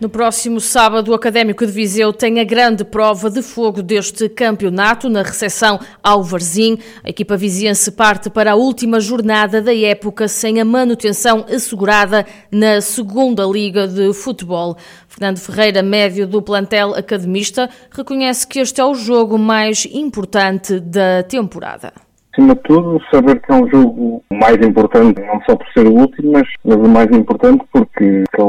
No próximo sábado, o Académico de Viseu tem a grande prova de fogo deste campeonato na recepção ao Varzim. A equipa viziense parte para a última jornada da época sem a manutenção assegurada na segunda Liga de Futebol. Fernando Ferreira, médio do plantel academista, reconhece que este é o jogo mais importante da temporada acima de tudo, saber que é um jogo mais importante, não só por ser o último, mas, mas o mais importante porque é o,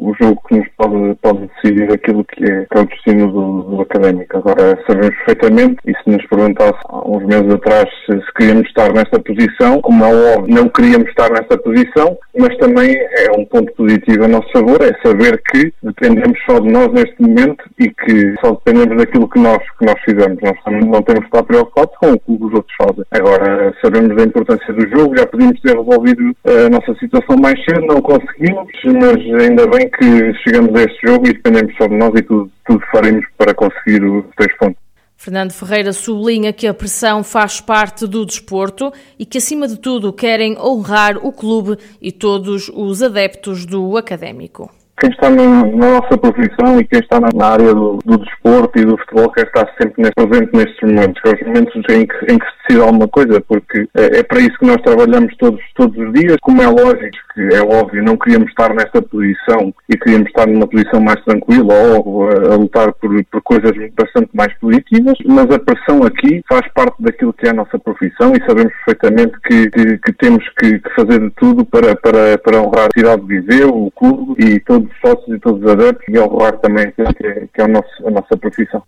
o jogo que nos pode, pode decidir aquilo que é, que é o destino do, do, académico. Agora, sabemos perfeitamente, e se nos perguntasse há uns meses atrás se, se queríamos estar nesta posição, como é óbvio, não queríamos estar nesta posição, mas também é um ponto positivo a nosso favor, é saber que dependemos só de nós neste momento e que só dependemos daquilo que nós, que nós fizemos. Nós não temos que estar preocupados com o que os outros fazem. Agora, Agora, sabemos da importância do jogo, já podíamos ter resolvido a nossa situação mais cedo, não conseguimos, mas ainda bem que chegamos a este jogo e dependemos só de nós e tudo, tudo faremos para conseguir os três pontos. Fernando Ferreira sublinha que a pressão faz parte do desporto e que, acima de tudo, querem honrar o clube e todos os adeptos do académico quem está na, na, nossa profissão e quem está na, área do, do, desporto e do futebol quer estar sempre presente nestes momentos, que é os momentos em que, em que se decide alguma coisa, porque é, é, para isso que nós trabalhamos todos, todos os dias. Como é lógico, é óbvio, não queríamos estar nesta posição e queríamos estar numa posição mais tranquila ou a, a lutar por, por coisas bastante mais positivas, mas a pressão aqui faz parte daquilo que é a nossa profissão e sabemos perfeitamente que, que, que temos que, que, fazer de tudo para, para, para honrar a cidade de Viseu, o clube e todos os sócios e todos os adeptos e honrar também que, é, que é a, nosso, a nossa profissão.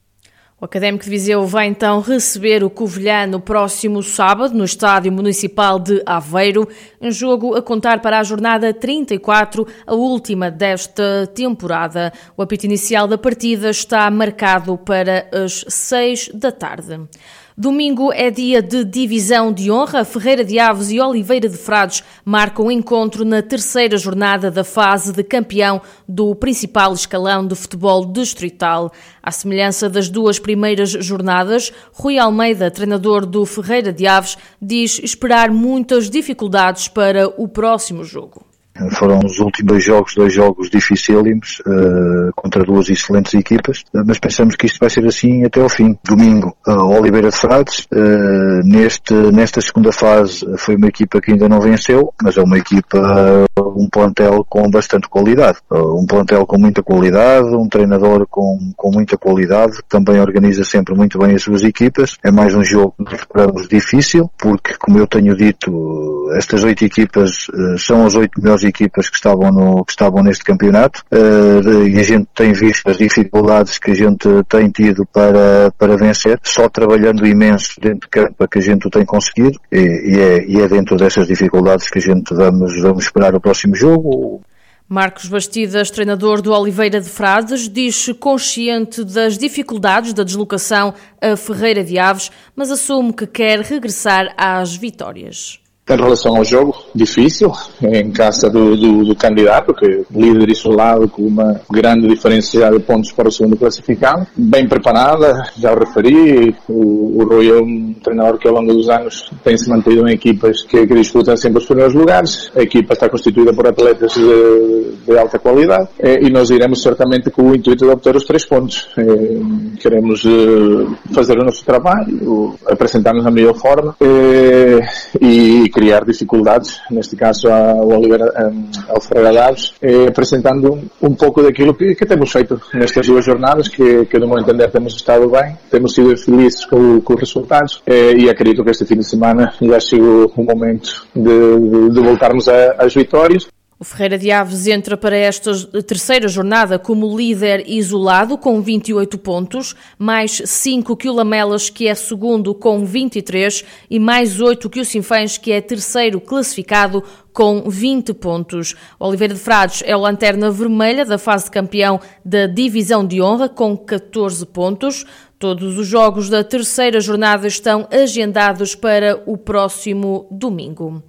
O Académico de Viseu vai então receber o Covilhã no próximo sábado, no Estádio Municipal de Aveiro, um jogo a contar para a jornada 34, a última desta temporada. O apito inicial da partida está marcado para as 6 da tarde. Domingo é dia de divisão de honra. Ferreira de Aves e Oliveira de Frades marcam encontro na terceira jornada da fase de campeão do principal escalão de futebol distrital. À semelhança das duas primeiras jornadas, Rui Almeida, treinador do Ferreira de Aves, diz esperar muitas dificuldades para o próximo jogo. Foram os últimos jogos, dois jogos dificílimos, uh, contra duas excelentes equipas, uh, mas pensamos que isto vai ser assim até ao fim. Domingo, uh, Oliveira de Frades, neste, nesta segunda fase foi uma equipa que ainda não venceu, mas é uma equipa, um plantel com bastante qualidade. um plantel com muita qualidade, um treinador com, com muita qualidade, também organiza sempre muito bem as suas equipas. É mais um jogo que esperamos difícil, porque, como eu tenho dito, estas oito equipas são as oito melhores equipas que estavam, no, que estavam neste campeonato uh, e a gente tem visto as dificuldades que a gente tem tido para, para vencer, só trabalhando imenso dentro de campo é que a gente o tem conseguido e, e, é, e é dentro dessas dificuldades que a gente vamos, vamos esperar o próximo jogo. Marcos Bastidas, treinador do Oliveira de Frades, diz-se consciente das dificuldades da deslocação a Ferreira de Aves, mas assume que quer regressar às vitórias. Em relação ao jogo, difícil, em casa do, do, do, candidato, que líder isolado com uma grande diferença de pontos para o segundo classificado, bem preparada, já o referi, o, o Rui é um treinador que ao longo dos anos tem se mantido em equipas que, que disputam sempre os primeiros lugares, a equipa está constituída por atletas de, de alta qualidade e nós iremos certamente com o intuito de obter os três pontos. Queremos eh, fazer o nosso trabalho, apresentar-nos da melhor forma e criar dificuldades, neste caso ao Oliveira, ao eh, apresentando um pouco daquilo que, que, temos feito nestas duas jornadas, que, que no meu entender temos estado bem, temos sido felizes com, com os resultados eh, e acredito que este fim de semana já chegou o momento de, de, voltarmos às vitórias. O Ferreira de Aves entra para esta terceira jornada como líder isolado com 28 pontos, mais 5 que o Lamelas, que é segundo com 23, e mais 8 que o Sinfãs, que é terceiro classificado com 20 pontos. O Oliveira de Frades é o lanterna vermelha da fase de campeão da Divisão de Honra com 14 pontos. Todos os jogos da terceira jornada estão agendados para o próximo domingo.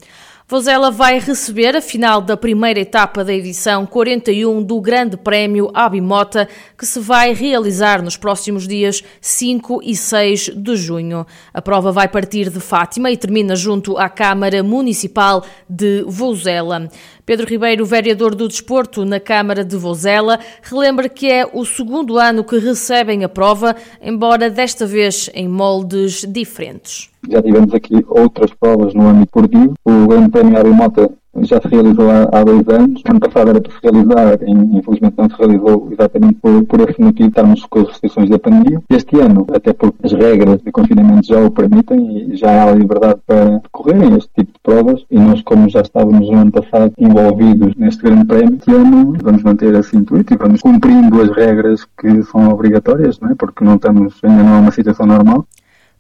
Vozela vai receber a final da primeira etapa da edição 41 do Grande Prémio Abimota, que se vai realizar nos próximos dias 5 e 6 de junho. A prova vai partir de Fátima e termina junto à Câmara Municipal de Vozela. Pedro Ribeiro, vereador do Desporto na Câmara de Vozela, relembra que é o segundo ano que recebem a prova, embora desta vez em moldes diferentes. Já tivemos aqui outras provas no âmbito esportivo. O Grande Prémio Arimota já se realizou há, há, dois anos. Ano passado era para se realizar, infelizmente não se realizou exatamente por, por esse motivo, estarmos com as restrições da pandemia. Este ano, até porque as regras de confinamento já o permitem e já há liberdade para decorrerem este tipo de provas e nós, como já estávamos no ano passado envolvidos neste grande prémio, este ano vamos manter esse intuito e vamos cumprindo as regras que são obrigatórias, não é? porque não estamos, ainda não é uma situação normal.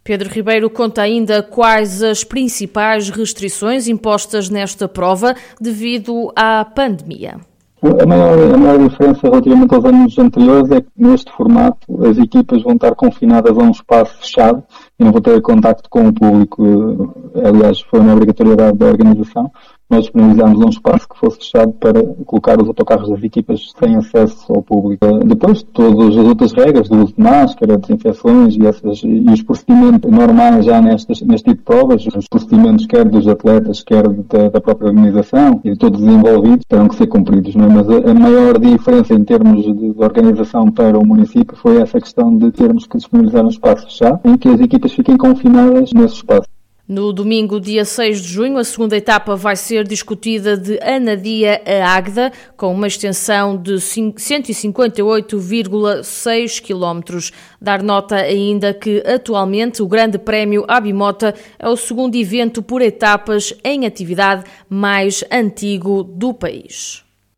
Pedro Ribeiro conta ainda quais as principais restrições impostas nesta prova devido à pandemia. A maior, a maior diferença relativamente aos anos anteriores é que neste formato as equipas vão estar confinadas a um espaço fechado e não vão ter contacto com o público. Aliás, foi uma obrigatoriedade da organização nós disponibilizámos um espaço que fosse fechado para colocar os autocarros das equipas sem acesso ao público. Depois, todas as outras regras do uso de máscara, desinfecções e, essas, e os procedimentos normais já nestes, neste tipo de provas, os procedimentos quer dos atletas, quer da, da própria organização e de todos os envolvidos, terão que ser cumpridos. Não é? Mas a, a maior diferença em termos de, de, organização para o município foi essa questão de termos que disponibilizar um espaço fechado em que as equipas fiquem confinadas nesse espaço. No domingo, dia 6 de junho, a segunda etapa vai ser discutida de Anadia a Águeda, com uma extensão de 158,6 km. Dar nota ainda que, atualmente, o Grande Prémio Abimota é o segundo evento por etapas em atividade mais antigo do país.